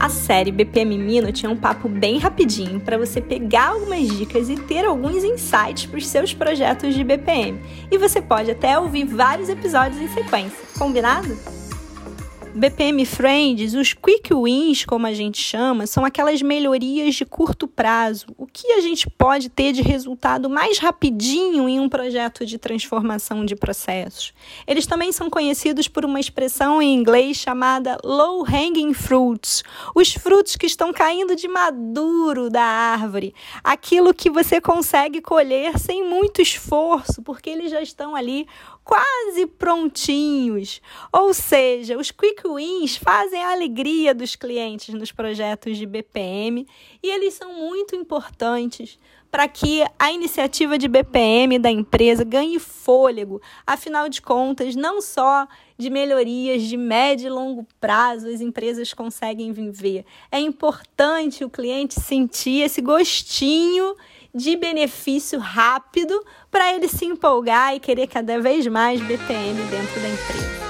A série BPM Mino tinha um papo bem rapidinho para você pegar algumas dicas e ter alguns insights para os seus projetos de BPM. E você pode até ouvir vários episódios em sequência, combinado? BPM Friends, os quick wins, como a gente chama, são aquelas melhorias de curto prazo. O que a gente pode ter de resultado mais rapidinho em um projeto de transformação de processos? Eles também são conhecidos por uma expressão em inglês chamada low hanging fruits, os frutos que estão caindo de maduro da árvore, aquilo que você consegue colher sem muito esforço, porque eles já estão ali quase prontinhos. Ou seja, os quick wins fazem a alegria dos clientes nos projetos de BPM e eles são muito importantes para que a iniciativa de BPM da empresa ganhe fôlego. Afinal de contas, não só de melhorias de médio e longo prazo as empresas conseguem viver. É importante o cliente sentir esse gostinho de benefício rápido para ele se empolgar e querer cada vez mais BPM dentro da empresa.